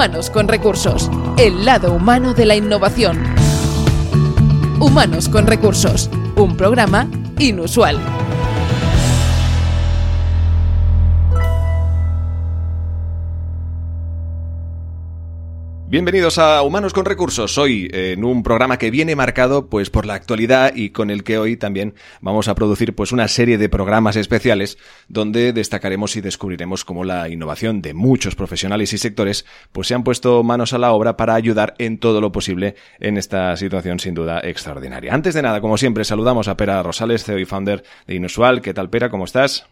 Humanos con Recursos, el lado humano de la innovación. Humanos con Recursos, un programa inusual. Bienvenidos a Humanos con Recursos. Hoy en un programa que viene marcado pues por la actualidad y con el que hoy también vamos a producir pues una serie de programas especiales donde destacaremos y descubriremos cómo la innovación de muchos profesionales y sectores pues se han puesto manos a la obra para ayudar en todo lo posible en esta situación sin duda extraordinaria. Antes de nada, como siempre, saludamos a Pera Rosales, CEO y founder de Inusual. ¿Qué tal, Pera? ¿Cómo estás?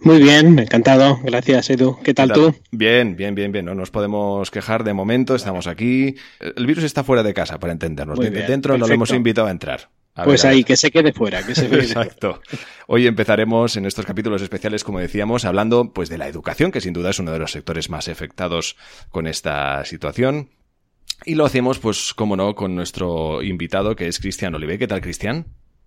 Muy bien, encantado. Gracias, Edu. ¿Qué tal, tú? Bien, bien, bien, bien. No nos podemos quejar de momento. Estamos aquí. El virus está fuera de casa, para entendernos. Dentro no lo hemos invitado a entrar. pues ahí, que se quede fuera, que se quede Exacto. Hoy empezaremos en estos capítulos especiales, como decíamos, hablando pues de la educación, que sin duda es uno de los sectores más afectados con esta situación. Y lo hacemos, pues, como no, con nuestro invitado, que es Cristian Olive. ¿Qué tal, Cristian?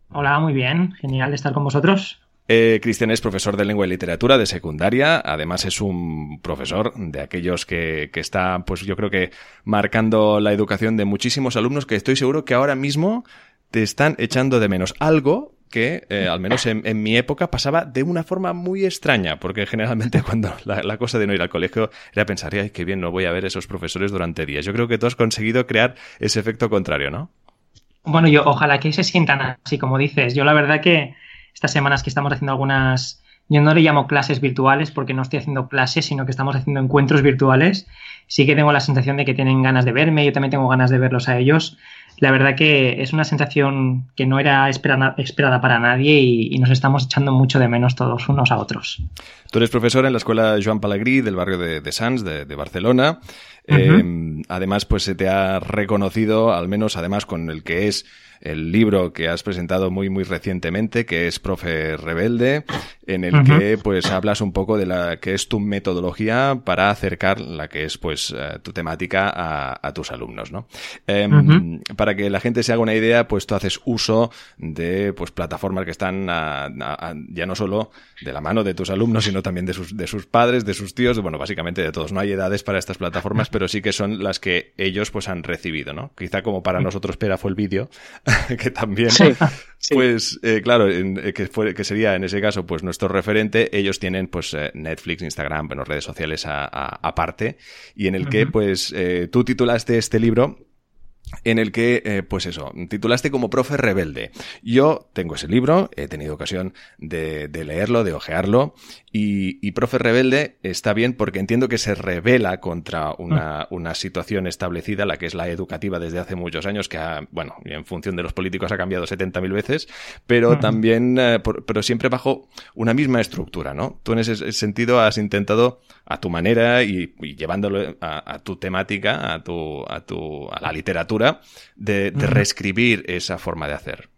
Hola, muy bien. Genial estar con vosotros. Eh, Cristian es profesor de lengua y literatura de secundaria, además es un profesor de aquellos que, que está, pues yo creo que marcando la educación de muchísimos alumnos que estoy seguro que ahora mismo te están echando de menos. Algo que, eh, al menos en, mi época, pasaba de una forma muy extraña, porque generalmente cuando la, cosa de no ir al colegio era pensar, ay, qué bien, no voy a ver esos profesores durante días. Yo creo que tú has conseguido crear ese efecto contrario, ¿no? Bueno, yo ojalá que se sientan así, como dices. Yo la verdad que estas semanas que estamos haciendo algunas, yo no le llamo clases virtuales porque no estoy haciendo clases, sino que estamos haciendo encuentros virtuales. Sí que tengo la sensación de que tienen ganas de verme, yo también tengo ganas de verlos a ellos. La verdad que es una sensación que no era esperada, para nadie y, nos estamos echando mucho de menos todos unos a otros. Tú eres profesor en la escuela Joan Palagrí del barrio de, de Sants, de, Barcelona. Eh, además, pues se te ha reconocido, al menos además con el que es el libro que has presentado muy, muy recientemente, que es Profe Rebelde, en el que pues hablas un poco de la que es tu metodología para acercar la que es pues eh, tu temática a, tus alumnos, ¿no? Em, para que la gente se haga una idea, pues tú haces uso de pues plataformas que están ya no solo de la mano de tus alumnos, sino también de sus, de sus padres, de sus tíos, bueno, básicamente de todos. No hay edades para estas plataformas, pero sí que son las que ellos pues han recibido, ¿no? Quizá como para nosotros Pera fue el vídeo, que también, pues, eh, claro, eh, que, fue, que sería en ese caso, pues nuestro referente, ellos tienen, pues, eh, Netflix, Instagram, bueno, redes sociales aparte, y en el que, pues, tú titulaste este libro en el que, eh, pues eso, titulaste como profe rebelde. Yo tengo ese libro, he tenido ocasión de, leerlo, de ojearlo, y, profe rebelde está bien porque entiendo que se revela contra una, una, situación establecida, la que es la educativa desde hace muchos años, que ha, bueno, en función de los políticos ha cambiado 70.000 veces, pero también, eh, pero siempre bajo una misma estructura, ¿no? Tú en ese sentido has intentado a tu manera y, llevándolo a, tu temática, a tu, a tu, a la literatura, de, reescribir esa forma de hacer.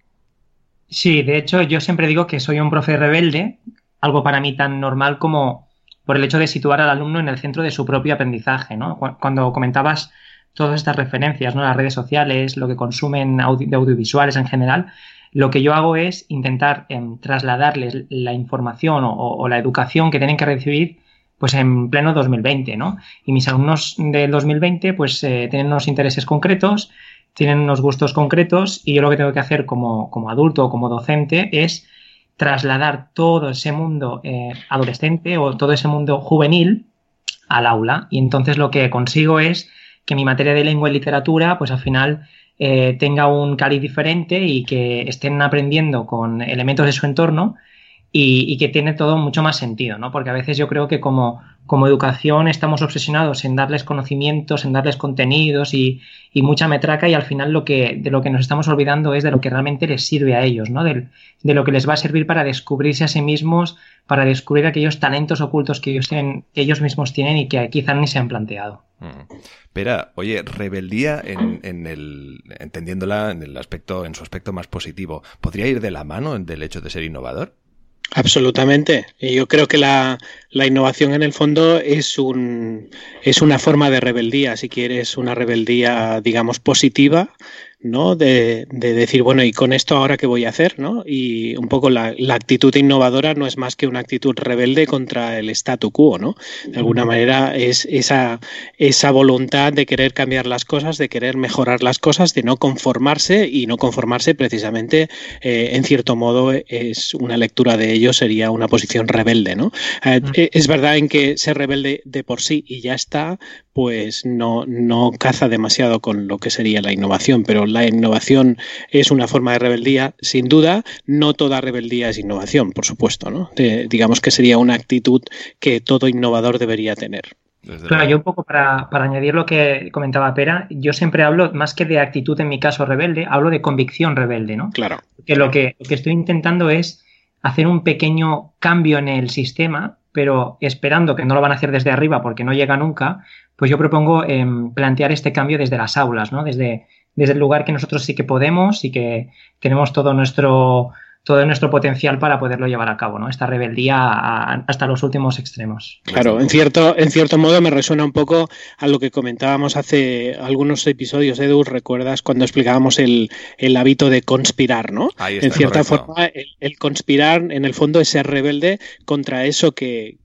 Sí, de hecho, yo siempre digo que soy un profe rebelde, algo para mí tan normal como por el hecho de situar al alumno en el centro de su propio aprendizaje, ¿no? Cuando comentabas todas estas referencias, ¿no? Las redes sociales, lo que consumen de audiovisuales en general, lo que yo hago es intentar em, trasladarles la información o, la educación que tienen que recibir pues en pleno 2020, ¿no? Y mis alumnos del 2020 pues eh, tienen unos intereses concretos, tienen unos gustos concretos y yo lo que tengo que hacer como, como adulto o como docente es trasladar todo ese mundo eh, adolescente o todo ese mundo juvenil al aula y entonces lo que consigo es que mi materia de lengua y literatura pues al final eh, tenga un cariz diferente y que estén aprendiendo con elementos de su entorno y, que tiene todo mucho más sentido, ¿no? Porque a veces yo creo que como, como educación estamos obsesionados en darles conocimientos, en darles contenidos y, mucha metraca y al final lo que, de lo que nos estamos olvidando es de lo que realmente les sirve a ellos, ¿no? De, de lo que les va a servir para descubrirse a sí mismos, para descubrir aquellos talentos ocultos que ellos, tienen, que ellos mismos tienen y que quizás ni se han planteado. Mm. Pero, oye, rebeldía en, en, el, entendiéndola en el aspecto, en su aspecto más positivo, ¿podría ir de la mano del hecho de ser innovador? Absolutamente. Y yo creo que la, la, innovación en el fondo es, un, es una forma de rebeldía, si quieres, una rebeldía, digamos, positiva, ¿no? De, decir, bueno, ¿y con esto ahora qué voy a hacer? ¿no? Y un poco la, actitud innovadora no es más que una actitud rebelde contra el statu quo, ¿no? De alguna manera es esa, esa voluntad de querer cambiar las cosas, de querer mejorar las cosas, de no conformarse y no conformarse precisamente, eh, en cierto modo, es una lectura de ello, sería una posición rebelde, ¿no? Eh, eh, es verdad en que ser rebelde de por sí y ya está, pues no, no caza demasiado con lo que sería la innovación, pero la innovación es una forma de rebeldía, sin duda, no toda rebeldía es innovación, por supuesto, ¿no? digamos que sería una actitud que todo innovador debería tener. Claro, yo un poco para, añadir lo que comentaba Pera, yo siempre hablo, más que de actitud en mi caso rebelde, hablo de convicción rebelde, ¿no? Claro. Que lo que, lo que estoy intentando es hacer un pequeño cambio en el sistema, pero esperando que no lo van a hacer desde arriba porque no llega nunca, pues yo propongo em, plantear este cambio desde las aulas, ¿no? Desde, desde el lugar que nosotros sí que podemos y que tenemos todo nuestro, todo nuestro potencial para poderlo llevar a cabo, ¿no? Esta rebeldía hasta los últimos extremos. Claro, en cierto, en cierto modo me resuena un poco a lo que comentábamos hace algunos episodios, Edu, recuerdas cuando explicábamos el, hábito de conspirar, ¿no? en cierta forma, el, conspirar en el fondo es ser rebelde contra eso que,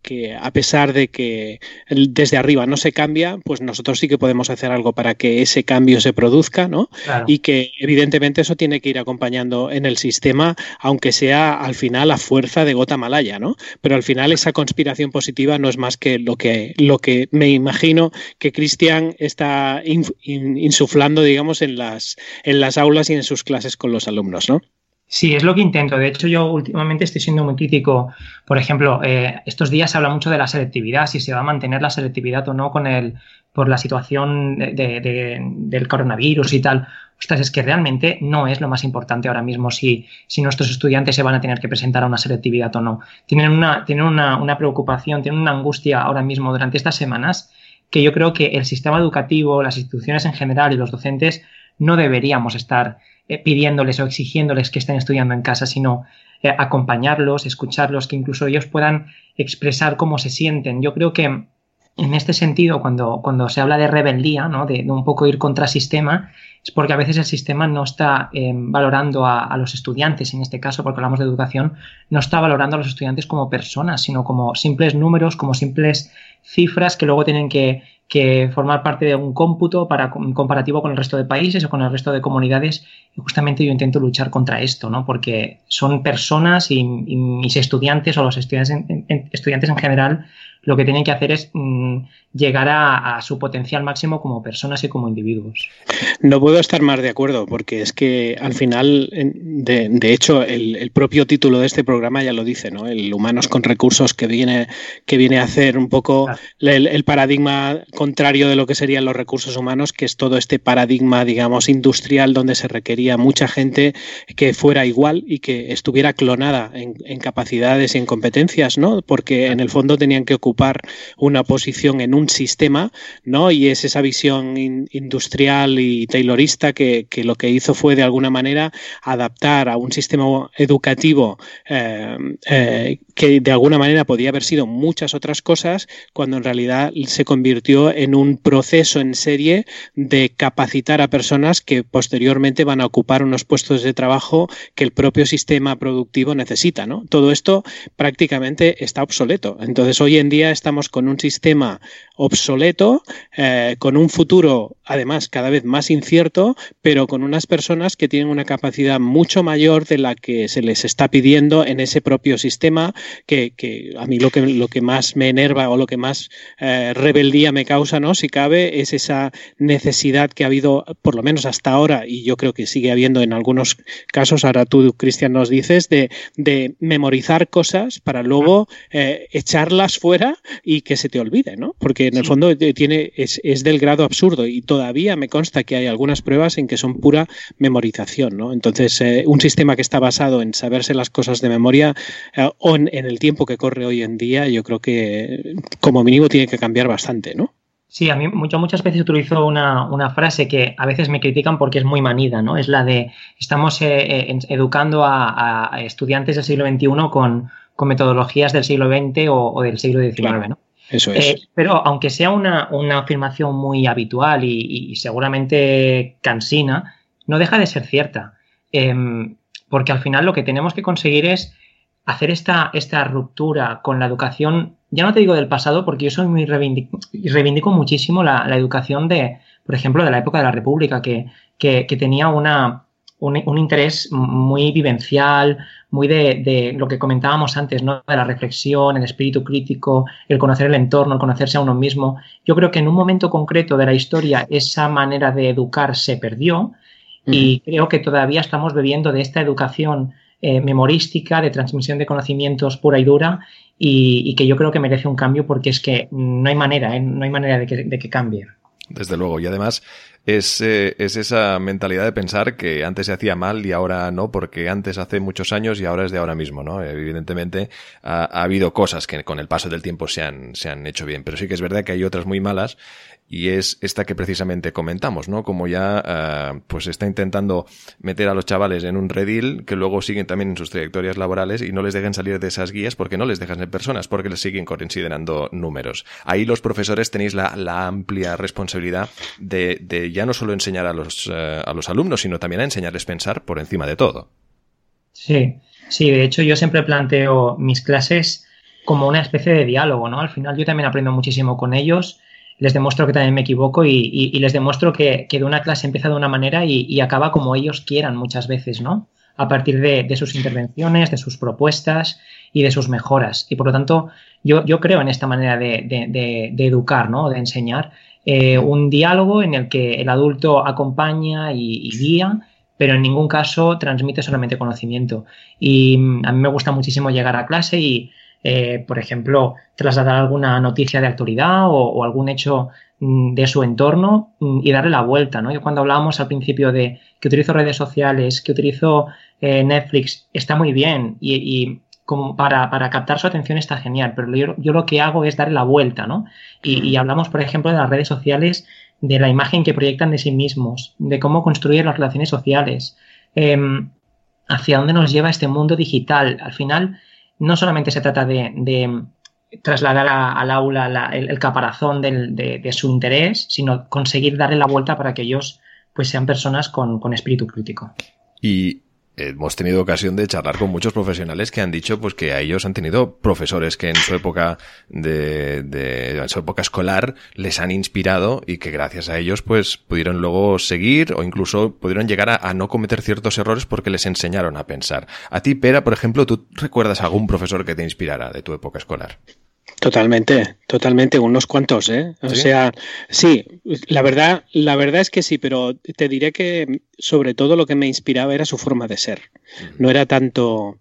a pesar de que desde arriba no se cambia, pues nosotros sí que podemos hacer algo para que ese cambio se produzca, ¿no? Y que evidentemente eso tiene que ir acompañando en el sistema, aunque sea al final a fuerza de gota malaya, ¿no? Pero al final esa conspiración positiva no es más que lo que, lo que me imagino que Cristian está insuflando, digamos, en las, en las aulas y en sus clases con los alumnos, ¿no? Sí, es lo que intento. De hecho, yo últimamente estoy siendo muy crítico. Por ejemplo, eh, estos días se habla mucho de la selectividad, si se va a mantener la selectividad o no con el, por la situación del coronavirus y tal. Es que realmente no es lo más importante ahora mismo si, si nuestros estudiantes se van a tener que presentar a una selectividad o no. Tienen, una, tienen una, una preocupación, tienen una angustia ahora mismo durante estas semanas que yo creo que el sistema educativo, las instituciones en general y los docentes no deberíamos estar eh, pidiéndoles o exigiéndoles que estén estudiando en casa, sino eh, acompañarlos, escucharlos, que incluso ellos puedan expresar cómo se sienten. Yo creo que en este sentido, cuando, cuando se habla de rebeldía, ¿no? de, un poco ir contra sistema, es porque a veces el sistema no está eh, valorando a, los estudiantes, en este caso, porque hablamos de educación, no está valorando a los estudiantes como personas, sino como simples números, como simples cifras que luego tienen que, que formar parte de un cómputo para comparativo con el resto de países o con el resto de comunidades. Y justamente yo intento luchar contra esto, ¿no? Porque son personas y, mis estudiantes o los estudiantes estudiantes en general lo que tienen que hacer es mm, llegar a, su potencial máximo como personas y como individuos. No puedo estar más de acuerdo, porque es que al final, de, hecho, el, propio título de este programa ya lo dice, ¿no? El humanos con recursos que viene, que viene a hacer un poco el, paradigma contrario de lo que serían los recursos humanos, que es todo este paradigma, digamos, industrial donde se requería mucha gente que fuera igual y que estuviera clonada en, en capacidades y en competencias, ¿no? Porque en el fondo tenían que ocupar una posición en un sistema, ¿no? Y es esa visión industrial y taylorista que, lo que hizo fue de alguna manera adaptar a un sistema educativo eh, eh, que de alguna manera podía haber sido muchas otras cosas, cuando en realidad se convirtió en un proceso en serie de capacitar a personas que posteriormente van a ocupar unos puestos de trabajo que el propio sistema productivo necesita, ¿no? Todo esto prácticamente está obsoleto. Entonces, hoy en día estamos con un sistema obsoleto, eh, con un futuro además cada vez más incierto, pero con unas personas que tienen una capacidad mucho mayor de la que se les está pidiendo en ese propio sistema, que, a mí lo que, lo que más me enerva o lo que más eh, rebeldía me causa, ¿no? si cabe, es esa necesidad que ha habido, por lo menos hasta ahora, y yo creo que sigue habiendo en algunos casos, ahora tú, Cristian, nos dices, de, memorizar cosas para luego eh, echarlas fuera y que se te olvide, ¿no? Porque en el fondo eh, tiene, es, es, del grado absurdo y todavía me consta que hay algunas pruebas en que son pura memorización, ¿no? Entonces, eh, un sistema que está basado en saberse las cosas de memoria eh, o en, el tiempo que corre hoy en día, yo creo que como mínimo tiene que cambiar bastante, ¿no? Sí, a mí muchas, muchas veces utilizo una, una, frase que a veces me critican porque es muy manida, ¿no? Es la de estamos educando a, a, estudiantes del siglo XXI con, con metodologías del siglo XX o, del siglo XIX, ¿no? Eso es. Eh, pero aunque sea una, afirmación muy habitual y, seguramente cansina, no deja de ser cierta. Em, porque al final lo que tenemos que conseguir es hacer esta, esta ruptura con la educación, ya no te digo del pasado, porque yo soy muy reivindico, reivindico muchísimo la, educación de, por ejemplo, de la época de la República, que, que, tenía una, un, interés muy vivencial, muy de, de, lo que comentábamos antes, ¿no? De la reflexión, el espíritu crítico, el conocer el entorno, el conocerse a uno mismo. Yo creo que en un momento concreto de la historia esa manera de educar se perdió y creo que todavía estamos bebiendo de esta educación eh, memorística, de transmisión de conocimientos pura y dura, y, que yo creo que merece un cambio porque es que no hay manera, ¿eh? no hay manera de que, de que cambie. Desde luego, y además es, eh, es, esa mentalidad de pensar que antes se hacía mal y ahora no, porque antes hace muchos años y ahora es de ahora mismo, ¿no? Evidentemente ha, ha habido cosas que con el paso del tiempo se han, se han hecho bien, pero sí que es verdad que hay otras muy malas y es esta que precisamente comentamos, ¿no? Como ya uh, pues está intentando meter a los chavales en un redil que luego siguen también en sus trayectorias laborales y no les dejen salir de esas guías porque no les dejan ser personas, porque les siguen considerando números. Ahí los profesores tenéis la, la amplia responsabilidad de, de, ya no solo enseñar a los, uh, a los alumnos, sino también a enseñarles pensar por encima de todo. Sí, sí, de hecho yo siempre planteo mis clases como una especie de diálogo, ¿no? Al final yo también aprendo muchísimo con ellos les demuestro que también me equivoco y, les demuestro que, de una clase empieza de una manera y, acaba como ellos quieran muchas veces, ¿no? A partir de, sus intervenciones, de sus propuestas y de sus mejoras. Y por lo tanto, yo, creo en esta manera de, educar, ¿no? De enseñar. Eh, un diálogo en el que el adulto acompaña y, guía, pero en ningún caso transmite solamente conocimiento. Y mm, a mí me gusta muchísimo llegar a clase y eh, por ejemplo, trasladar alguna noticia de actualidad o, algún hecho mm, de su entorno mm, y darle la vuelta, ¿no? Yo cuando hablábamos al principio de que utilizo redes sociales, que utilizo eh, Netflix, está muy bien y, como para, captar su atención está genial, pero yo, lo que hago es darle la vuelta, ¿no? Y, hablamos, por ejemplo, de las redes sociales, de la imagen que proyectan de sí mismos, de cómo construir las relaciones sociales, em, hacia dónde nos lleva este mundo digital. Al final, no solamente se trata de, trasladar al aula el, caparazón de, su interés, sino conseguir darle la vuelta para que ellos pues, sean personas con, con espíritu crítico. Y hemos tenido ocasión de charlar con muchos profesionales que han dicho pues que a ellos han tenido profesores que en su época de, de en su época escolar les han inspirado y que gracias a ellos pues pudieron luego seguir o incluso pudieron llegar a, a no cometer ciertos errores porque les enseñaron a pensar. A ti, Pera, por ejemplo, ¿tú recuerdas algún profesor que te inspirara de tu época escolar? Totalmente, totalmente, unos cuantos, ¿eh? O sea, sí, la verdad, la verdad es que sí, pero te diré que sobre todo lo que me inspiraba era su forma de ser. No era tanto,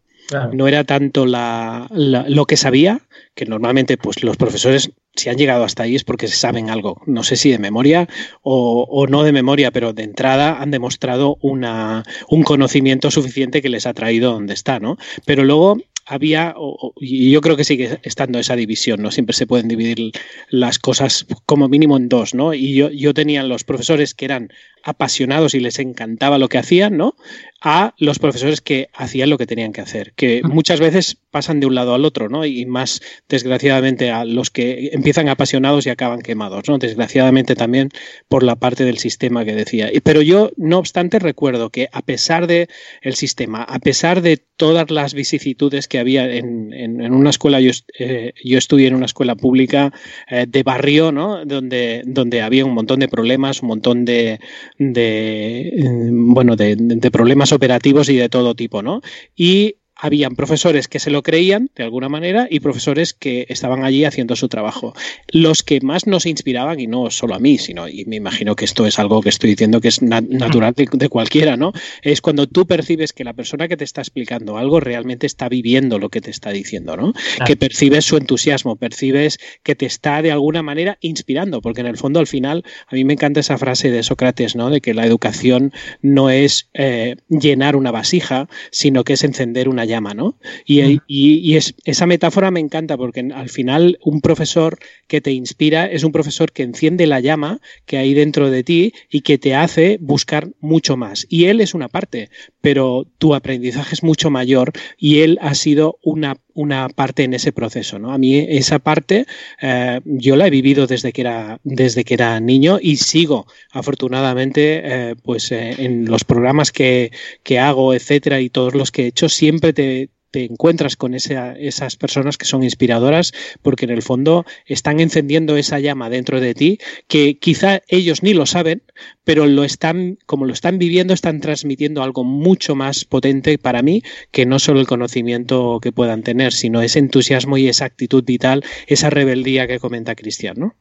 no era tanto la, lo que sabía, que normalmente pues los profesores si han llegado hasta ahí es porque saben algo, no sé si de memoria o, o, no de memoria, pero de entrada han demostrado una, un conocimiento suficiente que les ha traído donde está, ¿no? Pero luego había, y yo creo que sigue estando esa división, ¿no? Siempre se pueden dividir las cosas como mínimo en dos, ¿no? Y yo, yo tenía los profesores que eran apasionados y les encantaba lo que hacían, ¿no? A los profesores que hacían lo que tenían que hacer, que muchas veces pasan de un lado al otro, ¿no? Y más desgraciadamente a los que empiezan apasionados y acaban quemados, ¿no? Desgraciadamente también por la parte del sistema que decía. Pero yo, no obstante, recuerdo que a pesar de el sistema, a pesar de todas las vicisitudes que había en, en, una escuela, yo, eh, yo, estudié en una escuela pública eh, de barrio, ¿no? Donde, donde había un montón de problemas, un montón de, de bueno, de, de, problemas operativos y de todo tipo, ¿no? Y habían profesores que se lo creían de alguna manera y profesores que estaban allí haciendo su trabajo. Los que más nos inspiraban, y no solo a mí, sino, y me imagino que esto es algo que estoy diciendo que es natural de, cualquiera, ¿no? Es cuando tú percibes que la persona que te está explicando algo realmente está viviendo lo que te está diciendo, ¿no? Que percibes su entusiasmo, percibes que te está de alguna manera inspirando, porque en el fondo al final, a mí me encanta esa frase de Sócrates, ¿no? De que la educación no es eh, llenar una vasija, sino que es encender una llama, ¿no? Y, es, esa metáfora me encanta porque al final un profesor que te inspira es un profesor que enciende la llama que hay dentro de ti y que te hace buscar mucho más. Y él es una parte, pero tu aprendizaje es mucho mayor y él ha sido una, una parte en ese proceso. ¿no? A mí esa parte eh, yo la he vivido desde que era, desde que era niño y sigo afortunadamente eh, pues en los programas que, que hago, etcétera, y todos los que he hecho, siempre te, te encuentras con esas personas que son inspiradoras porque en el fondo están encendiendo esa llama dentro de ti que quizá ellos ni lo saben, pero lo están, como lo están viviendo, están transmitiendo algo mucho más potente para mí que no solo el conocimiento que puedan tener, sino ese entusiasmo y esa actitud vital, esa rebeldía que comenta Cristian, ¿no?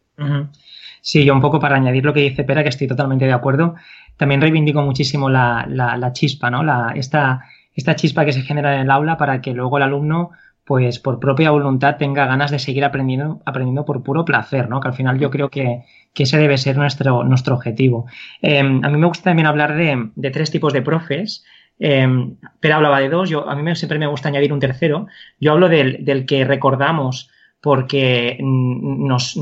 Sí, yo un poco para añadir lo que dice Pera, que estoy totalmente de acuerdo, también reivindico muchísimo la, la chispa, ¿no? La, esta esta chispa que se genera en el aula para que luego el alumno pues por propia voluntad tenga ganas de seguir aprendiendo, aprendiendo por puro placer, ¿no? Que al final yo creo que, ese debe ser nuestro, nuestro objetivo. Em, a mí me gusta también hablar de, tres tipos de profes. Eh, pero hablaba de dos, yo, a mí siempre me gusta añadir un tercero. Yo hablo del, del que recordamos porque nos,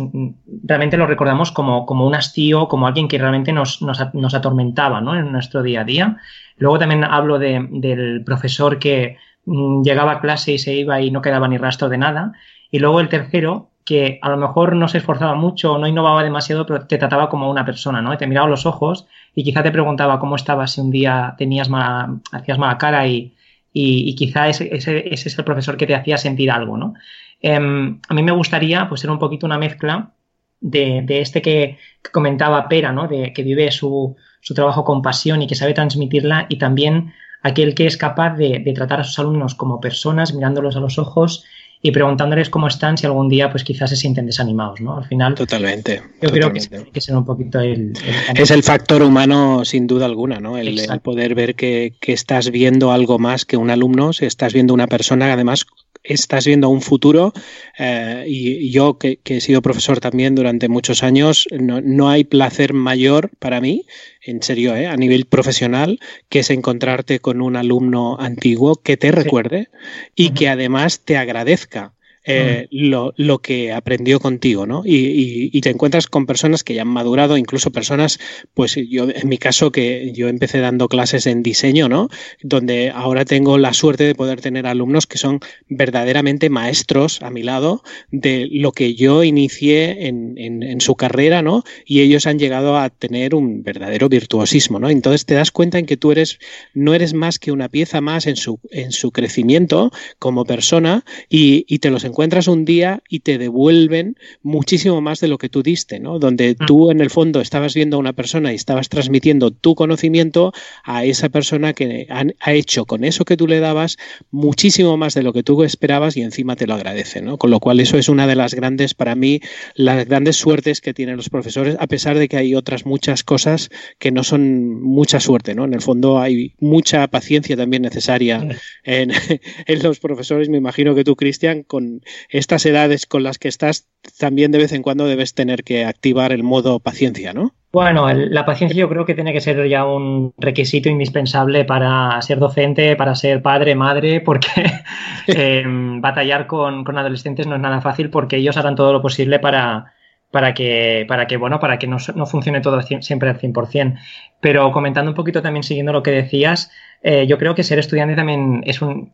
realmente lo recordamos como, como un hastío, como alguien que realmente nos, nos, atormentaba ¿no? en nuestro día a día. Luego también hablo de, del profesor que mm, llegaba a clase y se iba y no quedaba ni rastro de nada. Y luego el tercero, que a lo mejor no se esforzaba mucho, no innovaba demasiado, pero te trataba como una persona, ¿no? Te miraba los ojos y quizá te preguntaba cómo estabas si un día tenías mala, hacías mala cara y, y, quizá ese, ese, ese, es el profesor que te hacía sentir algo, ¿no? Em, a mí me gustaría pues ser un poquito una mezcla de, este que, comentaba Pera, ¿no? De que vive su, trabajo con pasión y que sabe transmitirla y también aquel que es capaz de, tratar a sus alumnos como personas, mirándolos a los ojos y preguntándoles cómo están si algún día pues quizás se sienten desanimados, ¿no? Al final. Totalmente. Yo creo que, que ser un poquito el, Es el factor humano sin duda alguna, ¿no? El, poder ver que, que, estás viendo algo más que un alumno, si estás viendo una persona además estás viendo un futuro eh, y yo que, he sido profesor también durante muchos años, no, hay placer mayor para mí, en serio, eh, a nivel profesional, que es encontrarte con un alumno antiguo que te recuerde y que además te agradezca eh, lo, lo, que aprendió contigo, ¿no? Y, y, te encuentras con personas que ya han madurado, incluso personas, pues yo, en mi caso, que yo empecé dando clases en diseño, ¿no? Donde ahora tengo la suerte de poder tener alumnos que son verdaderamente maestros a mi lado de lo que yo inicié en, en, en su carrera, ¿no? Y ellos han llegado a tener un verdadero virtuosismo, ¿no? Entonces te das cuenta en que tú eres, no eres más que una pieza más en su, en su crecimiento como persona y, y te los encuentras encuentras un día y te devuelven muchísimo más de lo que tú diste, ¿no? Donde mm. tú en el fondo estabas viendo a una persona y estabas transmitiendo tu conocimiento a esa persona que ha hecho con eso que tú le dabas muchísimo más de lo que tú esperabas y encima te lo agradece, ¿no? Con lo cual eso es una de las grandes, para mí, las grandes suertes que tienen los profesores, a pesar de que hay otras muchas cosas que no son mucha suerte, ¿no? En el fondo hay mucha paciencia también necesaria en, en los profesores. Me imagino que tú, Cristian, con estas edades con las que estás, también de vez en cuando debes tener que activar el modo paciencia, ¿no? Bueno, la paciencia yo creo que tiene que ser ya un requisito indispensable para ser docente, para ser padre, madre, porque em, batallar con, adolescentes no es nada fácil porque ellos harán todo lo posible para, para que, para que, bueno, para que no, funcione todo siempre al 100%. Pero comentando un poquito también, siguiendo lo que decías, eh, yo creo que ser estudiante también es un,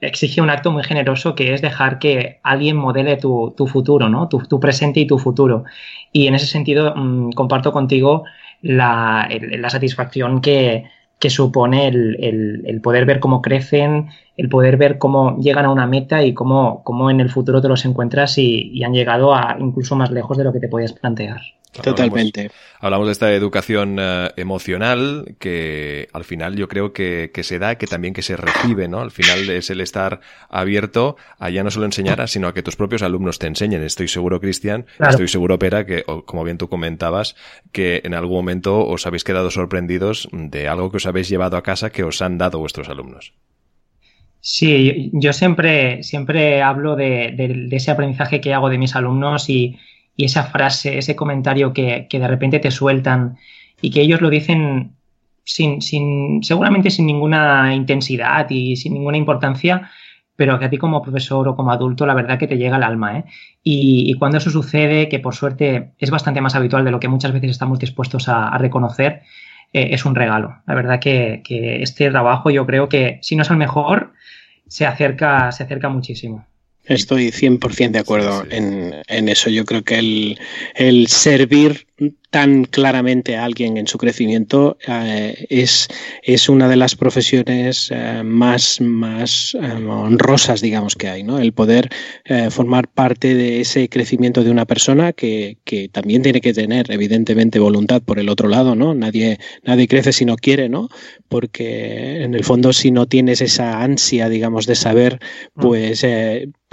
exige un acto muy generoso que es dejar que alguien modele tu, futuro, ¿no? Tu, presente y tu futuro. Y en ese sentido mm, comparto contigo la, satisfacción que, supone el, poder ver cómo crecen, el poder ver cómo llegan a una meta y cómo, cómo en el futuro te los encuentras y, y han llegado a incluso más lejos de lo que te podías plantear. Totalmente. Hablamos, de esta educación eh, emocional que al final yo creo que, se da, que también que se recibe, ¿no? Al final es el estar abierto a ya no solo enseñar, sino a que tus propios alumnos te enseñen. Estoy seguro, Cristian, estoy seguro, Pera, que como bien tú comentabas, que en algún momento os habéis quedado sorprendidos de algo que os habéis llevado a casa que os han dado vuestros alumnos. Sí, yo siempre, siempre hablo de ese aprendizaje que hago de mis alumnos y, y esa frase, ese comentario que, de repente te sueltan y que ellos lo dicen sin, sin, seguramente sin ninguna intensidad y sin ninguna importancia, pero que a ti como profesor o como adulto la verdad que te llega al alma. ¿eh? Y, cuando eso sucede, que por suerte es bastante más habitual de lo que muchas veces estamos dispuestos a, reconocer, eh, es un regalo. La verdad que, que, este trabajo yo creo que si no es el mejor, se acerca, se acerca muchísimo. Estoy 100% de acuerdo En, en, eso. Yo creo que el, el servir tan claramente a alguien en su crecimiento eh, es, es una de las profesiones eh, más, más eh, honrosas, digamos, que hay, ¿no? El poder formar parte de ese crecimiento de una persona que, que, también tiene que tener, evidentemente, voluntad por el otro lado, ¿no? Nadie, nadie crece si no quiere, ¿no? Porque en el fondo, si no tienes esa ansia, digamos, de saber, mm.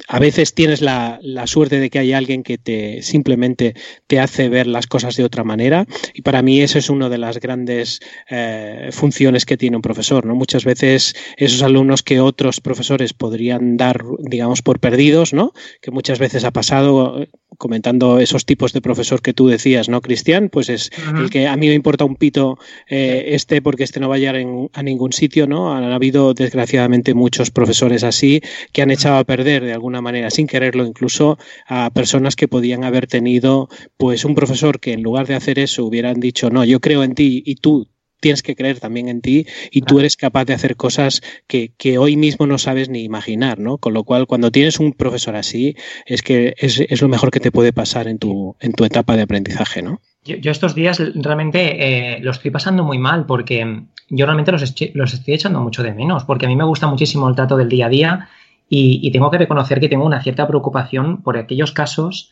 A veces tienes la, la, suerte de que hay alguien que te simplemente te hace ver las cosas de otra manera y para mí eso es una de las grandes eh, funciones que tiene un profesor. ¿no? Muchas veces esos alumnos que otros profesores podrían dar, digamos, por perdidos, ¿no? que muchas veces ha pasado comentando esos tipos de profesor que tú decías, ¿no, Cristian? Pues es el que a mí me importa un pito eh, este porque este no va a llegar a ningún sitio, ¿no? Han habido desgraciadamente muchos profesores así que han echado a perder de alguna manera, sin quererlo, incluso a personas que podían haber tenido, pues un profesor que en lugar de hacer eso hubieran dicho, no, yo creo en ti y tú tienes que creer también en ti y tú eres capaz de hacer cosas que, hoy mismo no sabes ni imaginar, ¿no? Con lo cual, cuando tienes un profesor así, es que es, lo mejor que te puede pasar en tu, en tu etapa de aprendizaje, ¿no? Yo, estos días realmente eh, lo estoy pasando muy mal porque yo realmente los, los, estoy echando mucho de menos, porque a mí me gusta muchísimo el trato del día a día y, tengo que reconocer que tengo una cierta preocupación por aquellos casos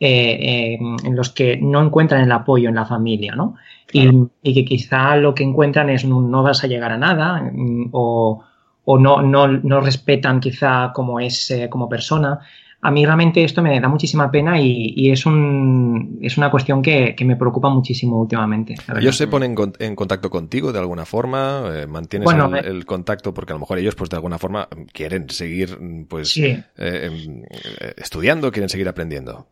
eh, eh, en los que no encuentran el apoyo en la familia, ¿no? Y, que quizá lo que encuentran es no, vas a llegar a nada mm, o, no, no, respetan quizá como es eh, como persona. A mí realmente esto me da muchísima pena y, es, un, es una cuestión que, me preocupa muchísimo últimamente. ¿Ellos se ponen en contacto contigo de alguna forma? Eh, ¿Mantienes el, contacto? Porque a lo mejor ellos pues de alguna forma quieren seguir pues em, estudiando, quieren seguir aprendiendo.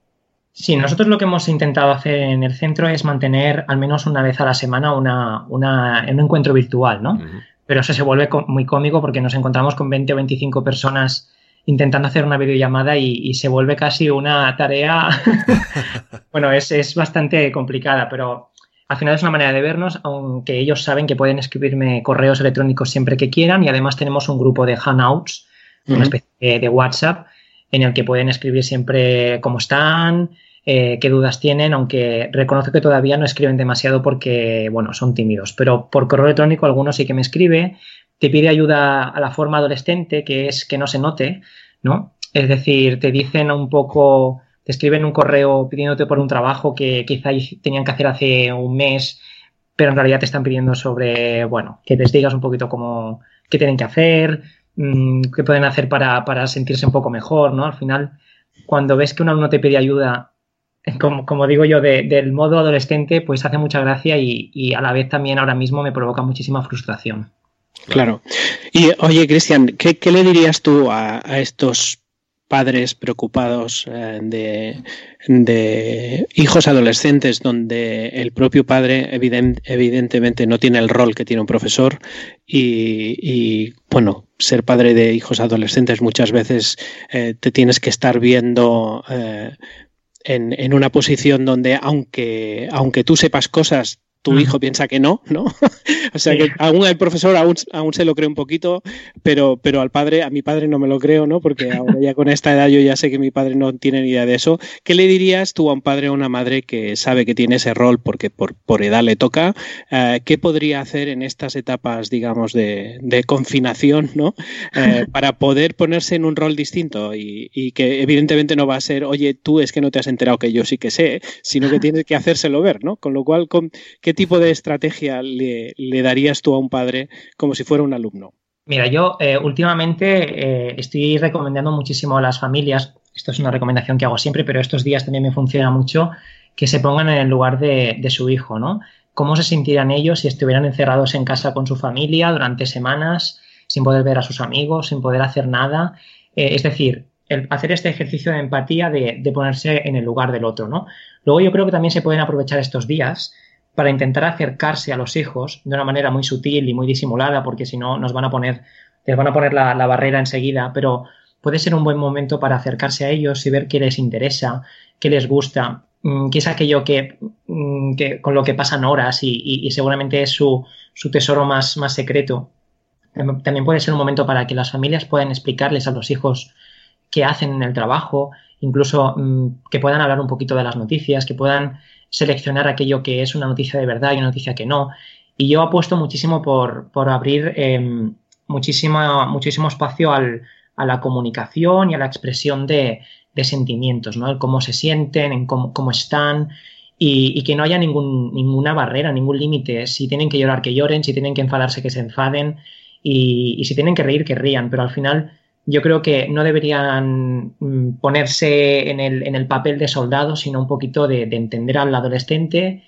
Sí, nosotros lo que hemos intentado hacer en el centro es mantener al menos una vez a la semana una, una un encuentro virtual, ¿no? Pero eso se vuelve muy cómico porque nos encontramos con 20 o 25 personas intentando hacer una videollamada y, se vuelve casi una tarea, bueno, es, es, bastante complicada, pero al final es una manera de vernos, aunque ellos saben que pueden escribirme correos electrónicos siempre que quieran y además tenemos un grupo de hangouts, una especie de WhatsApp, en el que pueden escribir siempre cómo están, eh, qué dudas tienen, aunque reconozco que todavía no escriben demasiado porque, bueno, son tímidos. Pero por correo electrónico algunos sí que me escribe, te pide ayuda a la forma adolescente, que es que no se note, ¿no? Es decir, te dicen un poco, te escriben un correo pidiéndote por un trabajo que quizá tenían que hacer hace un mes, pero en realidad te están pidiendo sobre, bueno, que les digas un poquito cómo, qué tienen que hacer, Mm, qué pueden hacer para, sentirse un poco mejor, ¿no? Al final, cuando ves que un alumno te pide ayuda, como, digo yo, del modo adolescente, pues hace mucha gracia y, a la vez también ahora mismo me provoca muchísima frustración. Claro. Y oye, Cristian, ¿qué, le dirías tú a, estos padres preocupados eh, de, hijos adolescentes donde el propio padre evidentemente no tiene el rol que tiene un profesor y, bueno, ser padre de hijos adolescentes muchas veces eh, te tienes que estar viendo eh, en, en, una posición donde aunque, aunque tú sepas cosas, tu hijo piensa que no, ¿no? o sea que aún el profesor aún, aún, se lo cree un poquito, pero, pero al padre, a mi padre no me lo creo, ¿no? Porque ahora ya con esta edad yo ya sé que mi padre no tiene ni idea de eso. ¿Qué le dirías tú a un padre o a una madre que sabe que tiene ese rol porque por, por edad le toca? Eh, ¿Qué podría hacer en estas etapas, digamos, de, de confinación, ¿no? Eh, para poder ponerse en un rol distinto y, y, que evidentemente no va a ser, oye, tú es que no te has enterado que yo sí que sé, sino que tienes que hacérselo ver, ¿no? Con lo cual, con, ¿qué tipo de estrategia le, darías tú a un padre como si fuera un alumno? Mira, yo eh, últimamente eh, estoy recomendando muchísimo a las familias, esto es una recomendación que hago siempre, pero estos días también me funciona mucho, que se pongan en el lugar de, su hijo, ¿no? ¿Cómo se sentirían ellos si estuvieran encerrados en casa con su familia durante semanas, sin poder ver a sus amigos, sin poder hacer nada? Eh, es decir, hacer este ejercicio de empatía de, de, ponerse en el lugar del otro, ¿no? Luego yo creo que también se pueden aprovechar estos días para intentar acercarse a los hijos de una manera muy sutil y muy disimulada, porque si no nos van a poner, les van a poner la, barrera enseguida, pero puede ser un buen momento para acercarse a ellos y ver qué les interesa, qué les gusta, mm, qué es aquello mm, que, con lo que pasan horas y, seguramente es su, su tesoro más, más secreto. También puede ser un momento para que las familias puedan explicarles a los hijos qué hacen en el trabajo, incluso mm, que puedan hablar un poquito de las noticias, que puedan seleccionar aquello que es una noticia de verdad y una noticia que no. Y yo apuesto muchísimo por, abrir em, muchísimo, espacio a la comunicación y a la expresión de, sentimientos, ¿no? El cómo se sienten, en cómo, están y, que no haya ninguna barrera, ningún límite. Si tienen que llorar, que lloren, si tienen que enfadarse, que se enfaden y si tienen que reír, que rían. Pero al final yo creo que no deberían mm, ponerse en el, en el papel de soldado, sino un poquito de, entender al adolescente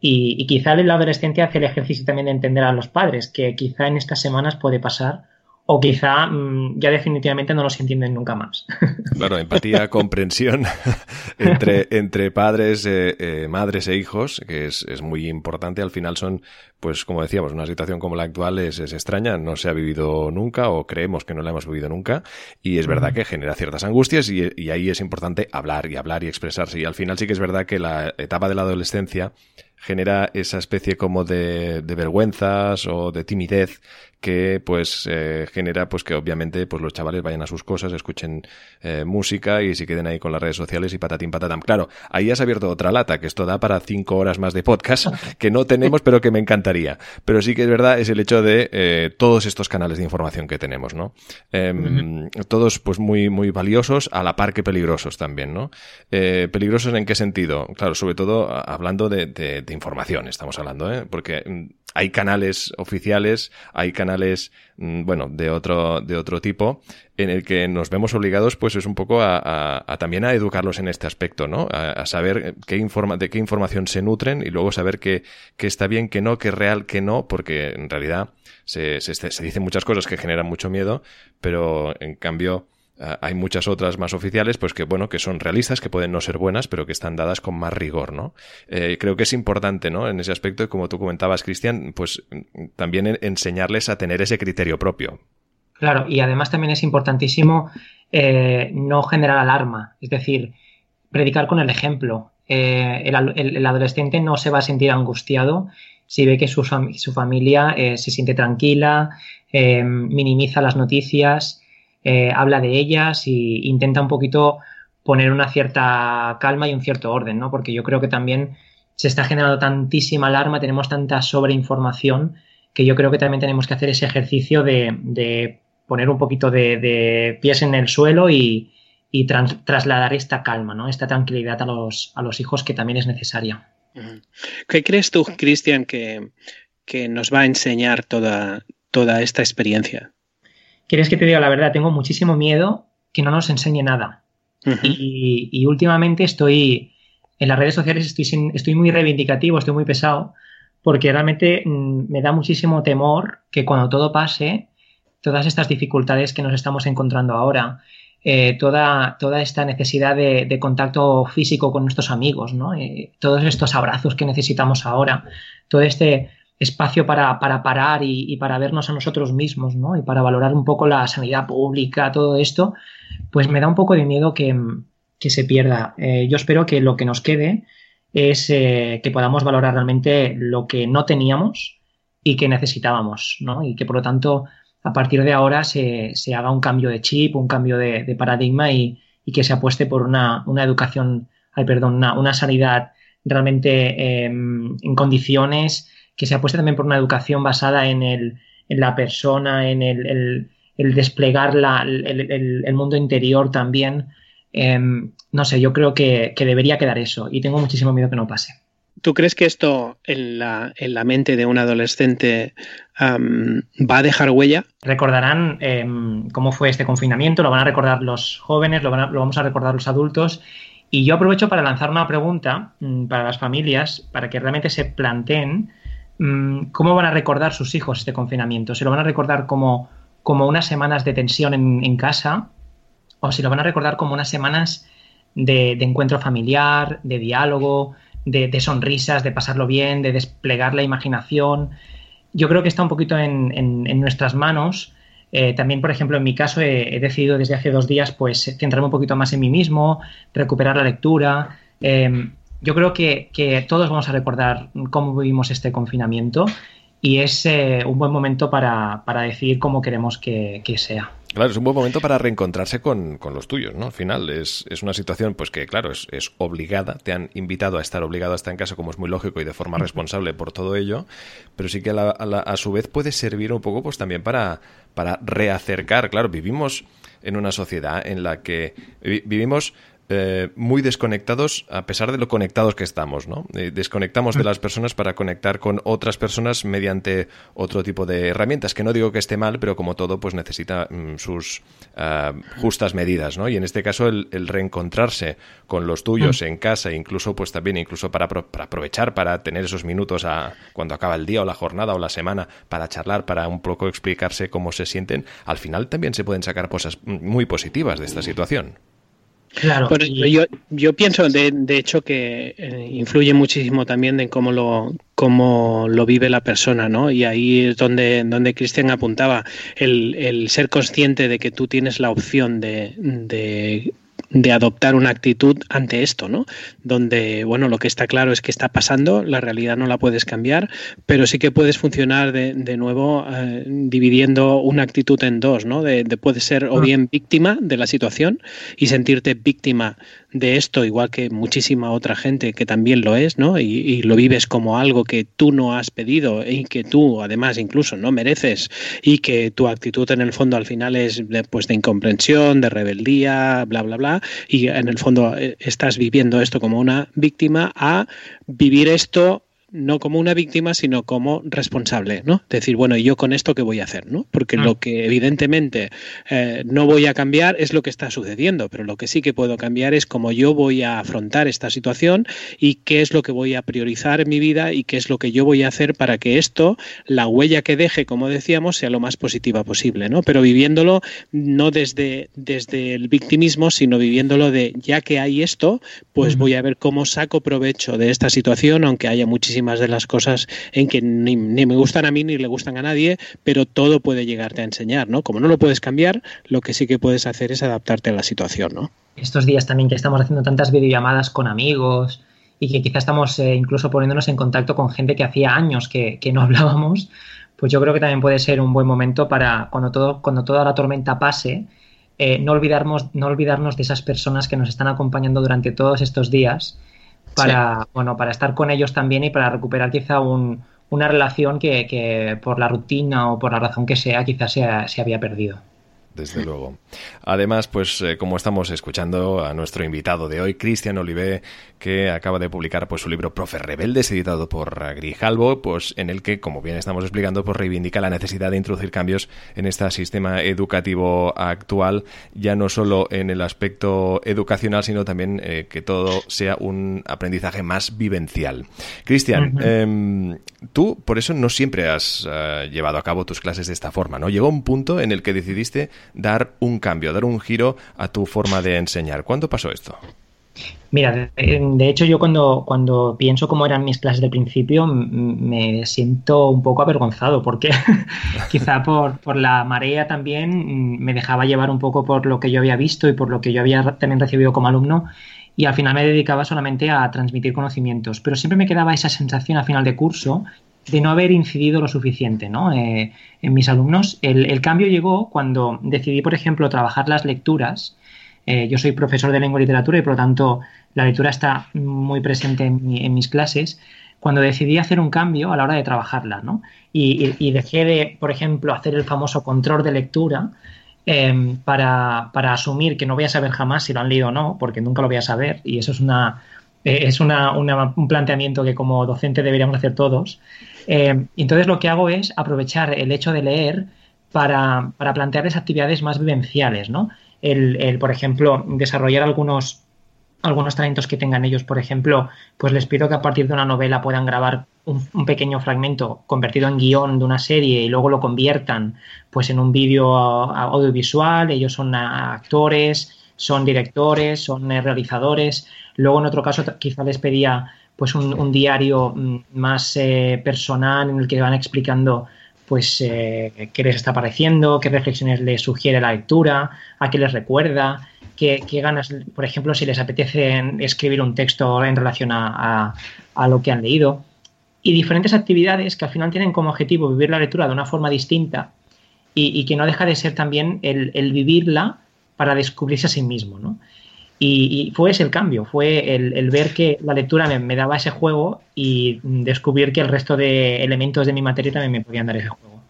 y, y, quizá el adolescente hace el ejercicio también de entender a los padres, que quizá en estas semanas puede pasar o quizá mm, ya definitivamente no los entienden nunca más. Claro, empatía, comprensión entre, entre padres, eh, eh, madres e hijos, que es, es, muy importante. Al final son, pues como decíamos, una situación como la actual es, es, extraña, no se ha vivido nunca o creemos que no la hemos vivido nunca y es verdad que genera ciertas angustias y, y ahí es importante hablar y hablar y expresarse. Y al final sí que es verdad que la etapa de la adolescencia genera esa especie como de, de vergüenzas o de timidez que pues eh, genera pues que obviamente pues los chavales vayan a sus cosas, escuchen eh, música y se queden ahí con las redes sociales y patatín patatam. Claro, ahí has abierto otra lata, que esto da para cinco horas más de podcast, que no tenemos, pero que me encantaría. Pero sí que es verdad, es el hecho de eh, todos estos canales de información que tenemos, ¿no? Em, todos pues muy, muy valiosos, a la par que peligrosos también, ¿no? peligrosos en qué sentido? Claro, sobre todo hablando de, de, de información, estamos hablando, ¿eh? Porque mm, hay canales oficiales, hay canales, mm, bueno, de otro, de otro tipo, en el que nos vemos obligados, pues es un poco a, también a educarlos en este aspecto, ¿no? A, saber qué informa, de qué información se nutren y luego saber qué, está bien, qué no, qué es real, qué no, porque en realidad se, se, dicen muchas cosas que generan mucho miedo, pero en cambio, hay muchas otras más oficiales, pues que bueno, que son realistas, que pueden no ser buenas, pero que están dadas con más rigor, ¿no? Eh, creo que es importante, ¿no? En ese aspecto, y como tú comentabas, Cristian, pues también enseñarles a tener ese criterio propio. Claro, y además también es importantísimo eh, no generar alarma, es decir, predicar con el ejemplo. Eh, el, adolescente no se va a sentir angustiado si ve que su, su familia se siente tranquila, minimiza las noticias, eh, habla de ellas e intenta un poquito poner una cierta calma y un cierto orden, ¿no? Porque yo creo que también se está generando tantísima alarma, tenemos tanta sobreinformación que yo creo que también tenemos que hacer ese ejercicio de, poner un poquito de, pies en el suelo y, trasladar esta calma, ¿no? Esta tranquilidad a los, a los hijos que también es necesaria. ¿Qué crees tú, Cristian, que, que, nos va a enseñar toda, toda esta experiencia? ¿Quieres que te diga la verdad? Tengo muchísimo miedo que no nos enseñe nada. y, últimamente estoy, en las redes sociales estoy, estoy muy reivindicativo, estoy muy pesado, porque realmente mm, me da muchísimo temor que cuando todo pase, todas estas dificultades que nos estamos encontrando ahora, eh, toda, toda esta necesidad de, contacto físico con nuestros amigos, ¿no? Eh, todos estos abrazos que necesitamos ahora, todo este espacio para, parar y, para vernos a nosotros mismos, ¿no? Y para valorar un poco la sanidad pública, todo esto, pues me da un poco de miedo que, se pierda. Eh, yo espero que lo que nos quede es eh, que podamos valorar realmente lo que no teníamos y que necesitábamos, ¿no? Y que por lo tanto, a partir de ahora se, haga un cambio de chip, un cambio de, paradigma y, que se apueste por una, educación, ay, perdón, una, sanidad realmente em, en condiciones que se apueste también por una educación basada en, el, en la persona, en el, desplegar el, mundo interior también. Em, no sé, yo creo que, debería quedar eso y tengo muchísimo miedo que no pase. ¿Tú crees que esto en la, en la mente de un adolescente va a dejar huella? Recordarán em, cómo fue este confinamiento, lo van a recordar los jóvenes, lo, lo, vamos a recordar los adultos. Y yo aprovecho para lanzar una pregunta mm, para las familias, para que realmente se planteen ¿cómo van a recordar sus hijos este confinamiento? ¿Se lo van a recordar como, como unas semanas de tensión en, casa? ¿O si lo van a recordar como unas semanas de, encuentro familiar, de diálogo, de, sonrisas, de pasarlo bien, de desplegar la imaginación? Yo creo que está un poquito en, nuestras manos. Eh, también, por ejemplo, en mi caso he, decidido desde hace dos días pues centrarme un poquito más en mí mismo, recuperar la lectura. Em, yo creo que, todos vamos a recordar cómo vivimos este confinamiento y es eh, un buen momento para, decidir cómo queremos que, sea. Claro, es un buen momento para reencontrarse con, los tuyos, ¿no? Al final es, una situación, pues que claro, es, es, obligada, te han invitado a estar obligado a estar en casa, como es muy lógico y de forma responsable por todo ello, pero sí que a, a, su vez puede servir un poco, pues también para, para reacercar, claro, vivimos en una sociedad en la que vivimos eh, muy desconectados a pesar de lo conectados que estamos, ¿no? Eh, desconectamos de mm. las personas para conectar con otras personas mediante otro tipo de herramientas, que no digo que esté mal, pero como todo, pues necesita mm, sus ah, justas medidas, ¿no? Y en este caso el, reencontrarse con los tuyos mm. en casa, incluso pues también incluso para, aprovechar, para tener esos minutos a, cuando acaba el día o la jornada o la semana, para charlar, para un poco explicarse cómo se sienten, al final también se pueden sacar cosas muy positivas de esta situación. Claro. yo, yo pienso, de, de hecho, que eh, influye muchísimo también en cómo lo, cómo lo vive la persona, ¿no? Y ahí es donde, donde Cristian apuntaba, el, el, ser consciente de que tú tienes la opción de, de de adoptar una actitud ante esto, ¿no? Donde, bueno, lo que está claro es que está pasando, la realidad no la puedes cambiar, pero sí que puedes funcionar de, de nuevo eh, dividiendo una actitud en dos, ¿no? De, de puedes ser o ah. bien víctima de la situación y sentirte víctima de esto, igual que muchísima otra gente que también lo es, ¿no? Y, lo vives como algo que tú no has pedido y que tú, además, incluso no mereces y que tu actitud en el fondo al final es de, pues, de incomprensión, de rebeldía, bla, bla, bla, y en el fondo eh, estás viviendo esto como una víctima a vivir esto no como una víctima, sino como responsable, ¿no? Decir, bueno, ¿y yo con esto qué voy a hacer, ¿no? Porque lo mm. que evidentemente eh, no voy a cambiar es lo que está sucediendo, pero lo que sí que puedo cambiar es cómo yo voy a afrontar esta situación y qué es lo que voy a priorizar en mi vida y qué es lo que yo voy a hacer para que esto, la huella que deje, como decíamos, sea lo más positiva posible, ¿no? Pero viviéndolo no desde, desde el victimismo, sino viviéndolo de ya que hay esto, pues voy a ver cómo saco provecho de esta situación, aunque haya muchísimas más de las cosas en que ni, me gustan a mí ni le gustan a nadie, pero todo puede llegarte a enseñar, ¿no? Como no lo puedes cambiar, lo que sí que puedes hacer es adaptarte a la situación, ¿no? Estos días también que estamos haciendo tantas videollamadas con amigos y que quizás estamos eh, incluso poniéndonos en contacto con gente que hacía años que, no hablábamos, pues yo creo que también puede ser un buen momento para cuando, todo, cuando toda la tormenta pase, eh, no, olvidarnos, no olvidarnos de esas personas que nos están acompañando durante todos estos días para, bueno, para estar con ellos también y para recuperar quizá una relación que, que, por la rutina o por la razón que sea quizás se, se había perdido desde luego. Además, pues eh, como estamos escuchando a nuestro invitado de hoy, Cristian Olivé, que acaba de publicar pues su libro Profe Rebeldes, editado por Grijalbo, pues en el que, como bien estamos explicando, pues reivindica la necesidad de introducir cambios en este sistema educativo actual, ya no solo en el aspecto educacional, sino también eh, que todo sea un aprendizaje más vivencial. Cristian, em, tú por eso no siempre has eh, llevado a cabo tus clases de esta forma, ¿no? Llegó un punto en el que decidiste dar un cambio, dar un giro a tu forma de enseñar. ¿Cuándo pasó esto? Mira, de hecho yo cuando, cuando pienso cómo eran mis clases de principio me siento un poco avergonzado porque quizá por, por, la marea también me dejaba llevar un poco por lo que yo había visto y por lo que yo había también recibido como alumno y al final me dedicaba solamente a transmitir conocimientos, pero siempre me quedaba esa sensación al final de curso de no haber incidido lo suficiente ¿no? Eh, en mis alumnos. El, cambio llegó cuando decidí, por ejemplo, trabajar las lecturas. Eh, yo soy profesor de lengua y literatura y por lo tanto la lectura está muy presente en, mis clases. Cuando decidí hacer un cambio a la hora de trabajarla, ¿no? Y, dejé de, por ejemplo, hacer el famoso control de lectura em, para, para, asumir que no voy a saber jamás si lo han leído o no, porque nunca lo voy a saber, y eso es una, eh, es una, un planteamiento que como docente deberíamos hacer todos. Eh, entonces lo que hago es aprovechar el hecho de leer para, para plantearles actividades más vivenciales, ¿no? El, por ejemplo, desarrollar algunos, algunos talentos que tengan ellos, por ejemplo, pues les pido que a partir de una novela puedan grabar un, pequeño fragmento convertido en guion de una serie y luego lo conviertan pues en un vídeo audiovisual, ellos son actores, son directores, son realizadores. Luego en otro caso quizá les pedía pues un, diario mm, más eh, personal en el que van explicando pues eh, qué les está pareciendo, qué reflexiones les sugiere la lectura, a qué les recuerda, qué, ganas, por ejemplo, si les apetece escribir un texto en relación a, lo que han leído. y diferentes actividades que al final tienen como objetivo vivir la lectura de una forma distinta y, que no deja de ser también el, vivirla para descubrirse a sí mismo, ¿no? Y, fue ese el cambio, fue el, ver que la lectura me, daba ese juego y descubrir que el resto de elementos de mi materia también me podían dar ese juego.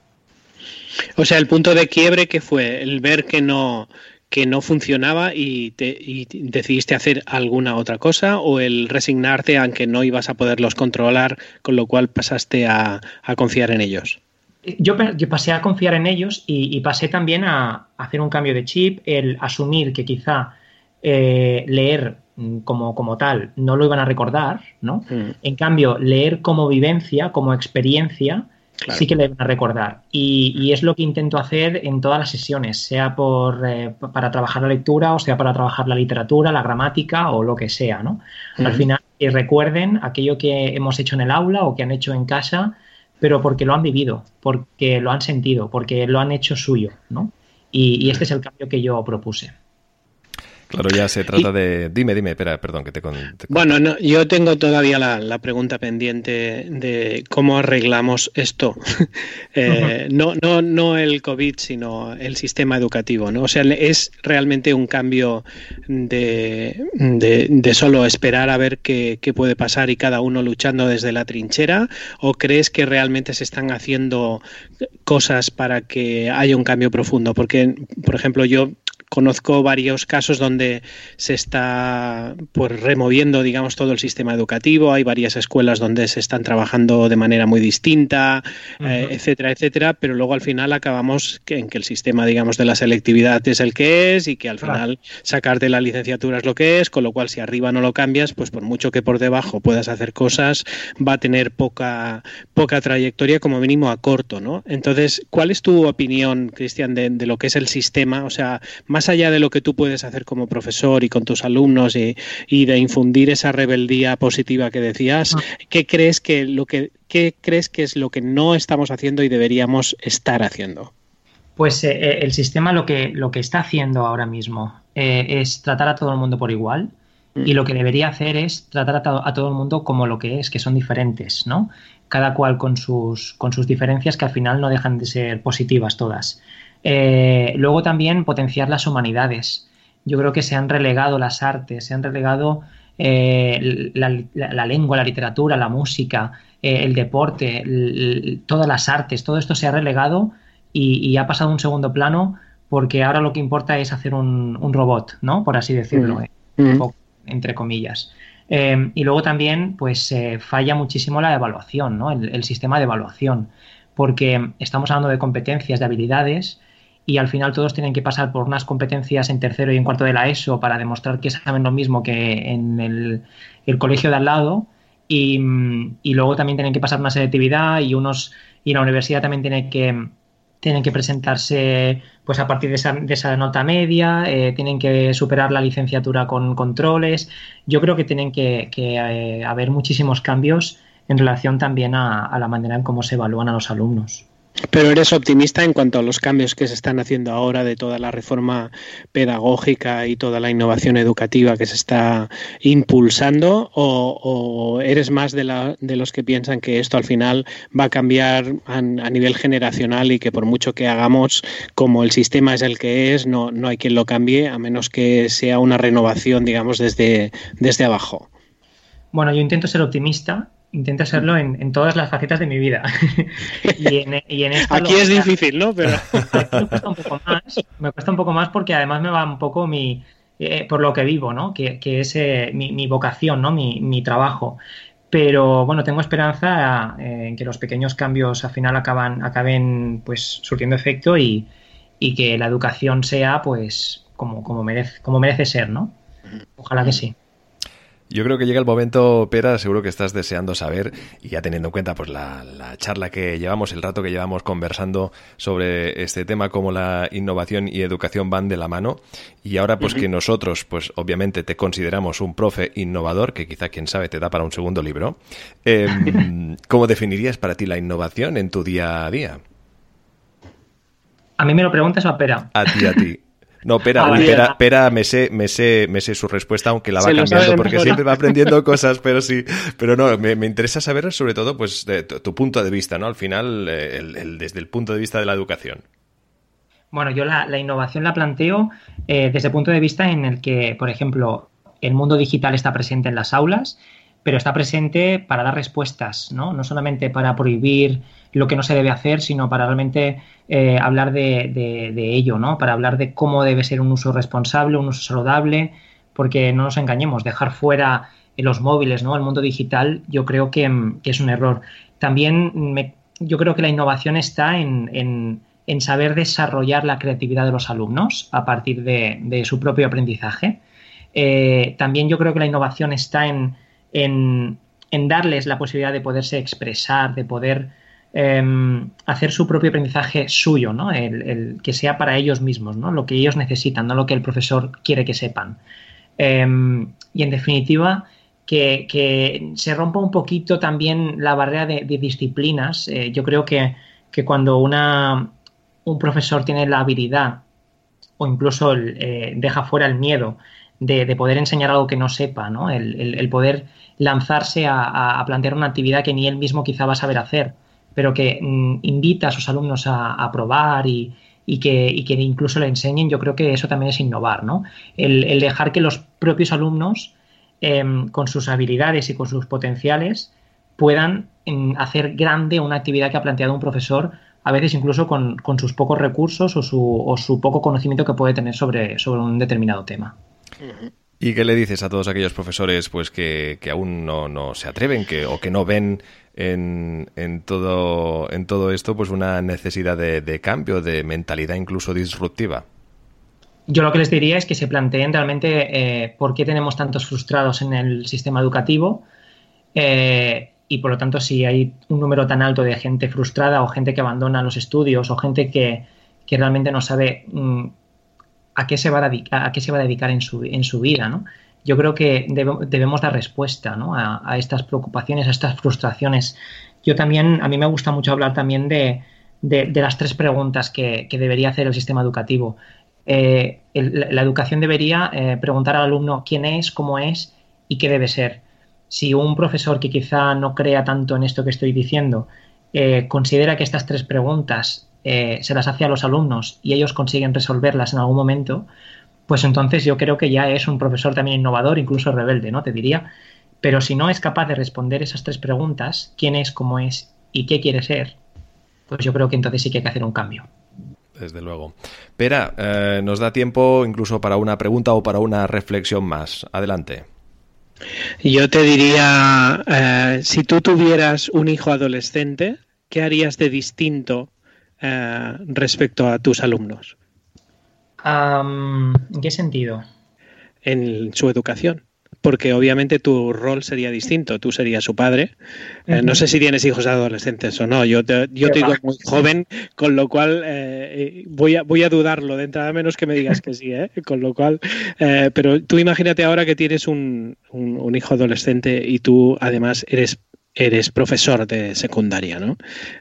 O sea, el punto de quiebre que fue el ver que no, que no funcionaba y, te, decidiste hacer alguna otra cosa o el resignarte a que no ibas a poderlos controlar, con lo cual pasaste a, confiar en ellos? Yo, pasé a confiar en ellos y, pasé también a, hacer un cambio de chip, el asumir que quizá eh, leer como, como, tal no lo iban a recordar, ¿no? Mm. En cambio, leer como vivencia, como experiencia, sí que le van a recordar. Y, es lo que intento hacer en todas las sesiones, sea por, eh, para trabajar la lectura o sea para trabajar la literatura, la gramática o lo que sea, ¿no? Al final, que recuerden aquello que hemos hecho en el aula o que han hecho en casa, pero porque lo han vivido, porque lo han sentido, porque lo han hecho suyo, ¿no? y este es el cambio que yo propuse. Claro, ya se trata de... Dime, dime, espera, perdón, que te... Bueno, no, yo tengo todavía la, pregunta pendiente de cómo arreglamos esto. Eh, no, no, no el COVID, sino el sistema educativo, ¿no? O sea, es realmente un cambio de, de, solo esperar a ver qué, qué, puede pasar y cada uno luchando desde la trinchera, o crees que realmente se están haciendo cosas para que haya un cambio profundo? Porque, por ejemplo, yo conozco varios casos donde se está pues, removiendo, digamos, todo el sistema educativo. Hay varias escuelas donde se están trabajando de manera muy distinta, eh, etcétera, etcétera. Pero luego al final acabamos en que el sistema, digamos, de la selectividad es el que es y que al final sacar de la licenciatura es lo que es. Con lo cual, si arriba no lo cambias, pues por mucho que por debajo puedas hacer cosas, va a tener poca, poca trayectoria, como mínimo a corto, ¿no? Entonces, ¿cuál es tu opinión, Cristian, de, de lo que es el sistema? O sea, más allá de lo que tú puedes hacer como profesor y con tus alumnos y, de infundir esa rebeldía positiva que decías, ah. ¿qué crees que lo que qué crees que es lo que no estamos haciendo y deberíamos estar haciendo? Pues eh, eh, el sistema lo que, lo que está haciendo ahora mismo eh, es tratar a todo el mundo por igual y lo que debería hacer es tratar a, a, todo el mundo como lo que es, que son diferentes, ¿no? Cada cual con sus, con sus diferencias que al final no dejan de ser positivas todas. Eh, luego también potenciar las humanidades. Yo creo que se han relegado las artes, se han relegado eh, la, lengua, la literatura, la música, eh, el deporte, todas las artes, todo esto se ha relegado y, ha pasado a un segundo plano porque ahora lo que importa es hacer un, robot, ¿no? Por así decirlo, mm. Mm. entre comillas. y luego también, pues, falla muchísimo la evaluación, ¿no? el, sistema de evaluación, porque estamos hablando de competencias, de habilidades, y al final todos tienen que pasar por unas competencias en tercero y en cuarto de la ESO para demostrar que saben lo mismo que en el, colegio de al lado y, luego también tienen que pasar una selectividad y unos y la universidad también tiene que tienen que presentarse pues a partir de esa, de esa nota media, eh, tienen que superar la licenciatura con controles. Yo creo que tienen que, eh, haber muchísimos cambios en relación también a la manera en cómo se evalúan a los alumnos. Pero eres optimista en cuanto a los cambios que se están haciendo ahora de toda la reforma pedagógica y toda la innovación educativa que se está impulsando o, eres más de, la, de, los que piensan que esto al final va a cambiar a, nivel generacional y que por mucho que hagamos como el sistema es el que es, no, no hay quien lo cambie a menos que sea una renovación, digamos, desde, desde abajo? Bueno, yo intento ser optimista intento hacerlo en, todas las facetas de mi vida. y en, Aquí es difícil, ¿no? Pero... me cuesta un poco más. Me cuesta un poco más porque además me va un poco mi eh, por lo que vivo, ¿no? Que, es eh, mi, vocación, ¿no? Mi, trabajo. Pero bueno, tengo esperanza eh, en que los pequeños cambios al final acaban, acaben pues surtiendo efecto y, y que la educación sea pues como, como, merece, como merece ser, ¿no? Ojalá que sí. Yo creo que llega el momento, Pera, seguro que estás deseando saber, y ya teniendo en cuenta pues la, charla que llevamos, el rato que llevamos conversando sobre este tema, cómo la innovación y educación van de la mano, y ahora pues que nosotros, pues obviamente te consideramos un profe innovador, que quizá, quién sabe, te da para un segundo libro, em, ¿cómo definirías para ti la innovación en tu día a día? ¿A mí me lo preguntas o a Pera? A ti, a ti. No, Pera, ah, Pera, me, sé, me, sé, me sé su respuesta, aunque la va cambiando, porque siempre va aprendiendo cosas, pero sí. Pero no, me, interesa saber sobre todo pues de tu, punto de vista, ¿no? Al final, eh, desde el punto de vista de la educación. Bueno, yo la, innovación la planteo eh, desde el punto de vista en el que, por ejemplo, el mundo digital está presente en las aulas, pero está presente para dar respuestas, ¿no? No solamente para prohibir lo que no se debe hacer, sino para realmente eh, hablar de, ello, ¿no? Para hablar de cómo debe ser un uso responsable, un uso saludable, porque no nos engañemos, dejar fuera los móviles, ¿no? El mundo digital, yo creo que, es un error. También yo creo que la innovación está en, saber desarrollar la creatividad de los alumnos a partir de, su propio aprendizaje. Eh, también yo creo que la innovación está en, en darles la posibilidad de poderse expresar, de poder Em, hacer su propio aprendizaje suyo, ¿no? El, que sea para ellos mismos, ¿no? Lo que ellos necesitan, no lo que el profesor quiere que sepan. Em, y en definitiva, que, se rompa un poquito también la barrera de, disciplinas. Eh, yo creo que, cuando una, un profesor tiene la habilidad o incluso eh, deja fuera el miedo de, poder enseñar algo que no sepa, ¿no? El, poder lanzarse a, plantear una actividad que ni él mismo quizá va a saber hacer pero que mm, invita a sus alumnos a, probar y, que, incluso le enseñen, yo creo que eso también es innovar, ¿no? El, dejar que los propios alumnos, em, con sus habilidades y con sus potenciales, puedan em, hacer grande una actividad que ha planteado un profesor, a veces incluso con, sus pocos recursos o su, poco conocimiento que puede tener sobre, sobre un determinado tema. ¿Y qué le dices a todos aquellos profesores pues que, aún no, se atreven que, o que no ven en, en, todo, en todo esto pues una necesidad de, cambio, de mentalidad incluso disruptiva? Yo lo que les diría es que se planteen realmente eh, por qué tenemos tantos frustrados en el sistema educativo eh, y por lo tanto si hay un número tan alto de gente frustrada o gente que abandona los estudios o gente que, realmente no sabe... Mm, a qué se va a dedicar, en su, en su vida, ¿no? Yo creo que debemos dar respuesta a, estas preocupaciones, a estas frustraciones. Yo también, a mí me gusta mucho hablar también de, las tres preguntas que, debería hacer el sistema educativo. Eh, la educación debería eh, preguntar al alumno quién es, cómo es y qué debe ser. Si un profesor que quizá no crea tanto en esto que estoy diciendo eh, considera que estas tres preguntas eh, se las hace a los alumnos y ellos consiguen resolverlas en algún momento, pues entonces yo creo que ya es un profesor también innovador, incluso rebelde, ¿no? Te diría. Pero si no es capaz de responder esas tres preguntas, quién es, cómo es y qué quiere ser, pues yo creo que entonces sí que hay que hacer un cambio. Desde luego. Pera, eh, nos da tiempo incluso para una pregunta o para una reflexión más. Adelante. Yo te diría, eh, si tú tuvieras un hijo adolescente, ¿qué harías de distinto eh, respecto a tus alumnos? ¿En qué sentido? En su educación. Porque obviamente tu rol sería distinto, tú serías su padre. Eh, no sé si tienes hijos adolescentes o no, yo te, yo digo muy joven, con lo cual eh, voy, a, voy a dudarlo de entrada, menos que me digas que sí, con lo cual, pero tú imagínate ahora que tienes un, un hijo adolescente y tú además eres eres profesor de secundaria, ¿no?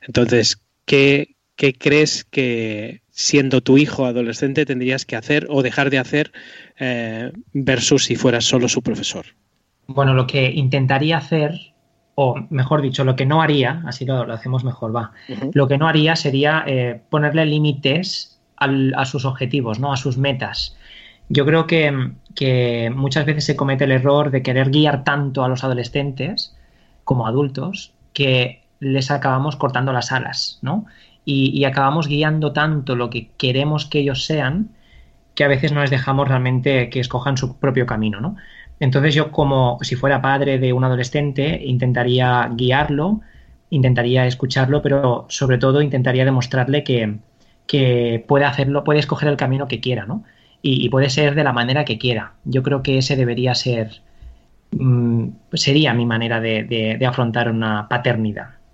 Entonces, ¿qué, ¿qué crees que siendo tu hijo adolescente tendrías que hacer o dejar de hacer eh, versus si fueras solo su profesor? Bueno, lo que intentaría hacer, o mejor dicho, lo que no haría, así lo, hacemos mejor, va, lo que no haría sería eh, ponerle límites a sus objetivos, ¿no? a sus metas. Yo creo que, que muchas veces se comete el error de querer guiar tanto a los adolescentes como adultos que les acabamos cortando las alas, ¿no? Y, acabamos guiando tanto lo que queremos que ellos sean que a veces no les dejamos realmente que escojan su propio camino, ¿no? Entonces yo como si fuera padre de un adolescente intentaría guiarlo, intentaría escucharlo, pero sobre todo intentaría demostrarle que, puede hacerlo, puede escoger el camino que quiera, ¿no? Y, puede ser de la manera que quiera. Yo creo que ese debería ser, mm, sería mi manera de afrontar una paternidad.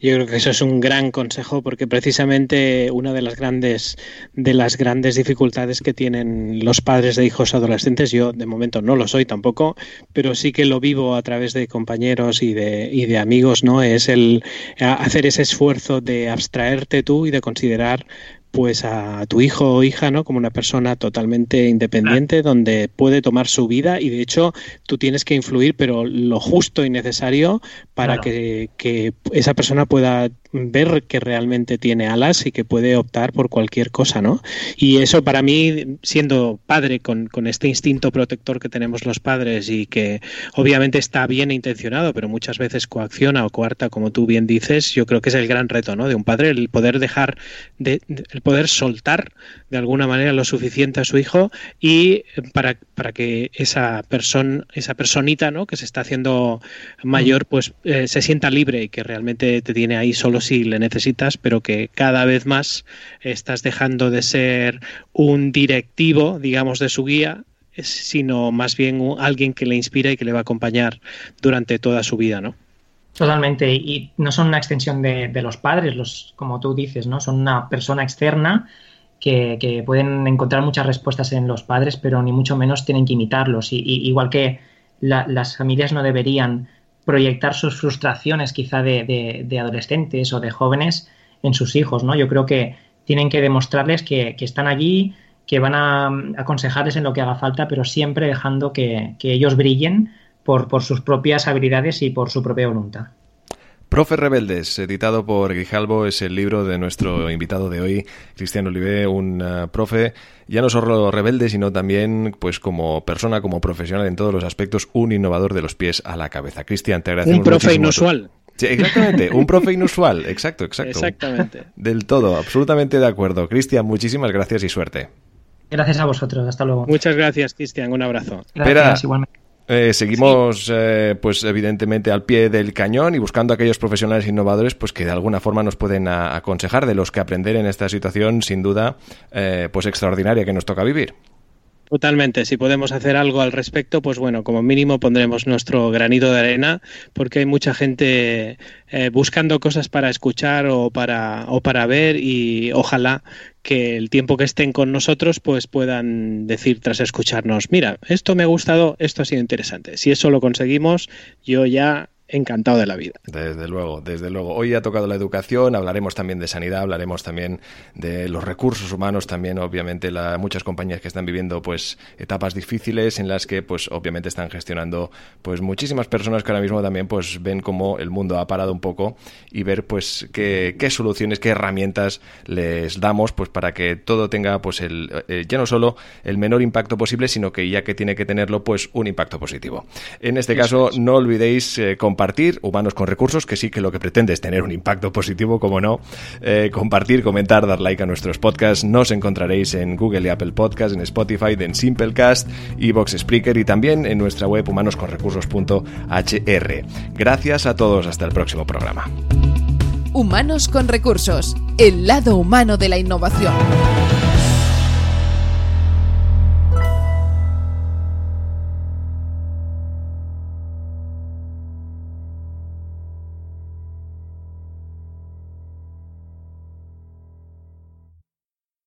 Yo creo que eso es un gran consejo porque precisamente una de las grandes de las grandes dificultades que tienen los padres de hijos adolescentes, yo de momento no lo soy tampoco, pero sí que lo vivo a través de compañeros y de, y de amigos, ¿no? Es el hacer ese esfuerzo de abstraerte tú y de considerar pues a tu hijo o hija, ¿no? Como una persona totalmente independiente donde puede tomar su vida y de hecho tú tienes que influir, pero lo justo y necesario para que, que, esa persona pueda ver que realmente tiene alas y que puede optar por cualquier cosa, ¿no? Y eso para mí, siendo padre con, con este instinto protector que tenemos los padres y que obviamente está bien intencionado, pero muchas veces coacciona o coarta, como tú bien dices, yo creo que es el gran reto, ¿no? De un padre, el poder dejar, de, el poder soltar de alguna manera lo suficiente a su hijo y para, para que esa persona, esa personita, ¿no? Que se está haciendo mayor, pues eh, se sienta libre y que realmente te tiene ahí solo si le necesitas, pero que cada vez más estás dejando de ser un directivo, digamos, de su guía, sino más bien alguien que le inspira y que le va a acompañar durante toda su vida, ¿no? Totalmente, y no son una extensión de, los padres, los, como tú dices, ¿no? Son una persona externa que, pueden encontrar muchas respuestas en los padres, pero ni mucho menos tienen que imitarlos. Y, igual que las familias no deberían proyectar sus frustraciones quizá de, adolescentes o de jóvenes en sus hijos, ¿no? Yo creo que tienen que demostrarles que, están allí, que van a aconsejarles en lo que haga falta, pero siempre dejando que, ellos brillen por, por sus propias habilidades y por su propia voluntad. Profe Rebeldes, editado por Grijalbo, es el libro de nuestro invitado de hoy, Cristian Olivé, un uh, profe ya no solo rebelde, sino también pues como persona, como profesional en todos los aspectos, un innovador de los pies a la cabeza. Cristian, te agradecemos. Un profe inusual. Sí, exactamente, un profe inusual, exacto, exacto. Exactamente. Del todo, absolutamente de acuerdo. Cristian, muchísimas gracias y suerte. Gracias a vosotros, hasta luego. Muchas gracias, Cristian, un abrazo. Gracias, igualmente. Eh, seguimos, eh, pues evidentemente al pie del cañón y buscando a aquellos profesionales innovadores, pues que de alguna forma nos pueden aconsejar de los que aprender en esta situación, sin duda, eh, pues extraordinaria que nos toca vivir. Totalmente. Si podemos hacer algo al respecto, pues bueno, como mínimo pondremos nuestro granito de arena, porque hay mucha gente eh, buscando cosas para escuchar o para, o para ver y ojalá que el tiempo que estén con nosotros pues puedan decir tras escucharnos, mira, esto me ha gustado, esto ha sido interesante. Si eso lo conseguimos, yo ya encantado de la vida. Desde luego, desde luego. Hoy ha tocado la educación, hablaremos también de sanidad, hablaremos también de los recursos humanos, también obviamente la, muchas compañías que están viviendo pues etapas difíciles en las que pues obviamente están gestionando pues muchísimas personas que ahora mismo también pues ven como el mundo ha parado un poco y ver pues qué, qué soluciones, qué herramientas les damos pues para que todo tenga pues el eh, ya no solo el menor impacto posible, sino que ya que tiene que tenerlo pues un impacto positivo. En este caso no olvidéis eh, compartir, Humanos con Recursos, que sí que lo que pretende es tener un impacto positivo, como no. Eh, compartir, comentar, dar like a nuestros podcasts. Nos encontraréis en Google y Apple Podcasts, en Spotify, en Simplecast, Evox Spreaker y también en nuestra web humanosconrecursos.hr. Gracias a todos, hasta el próximo programa. Humanos con Recursos, el lado humano de la innovación.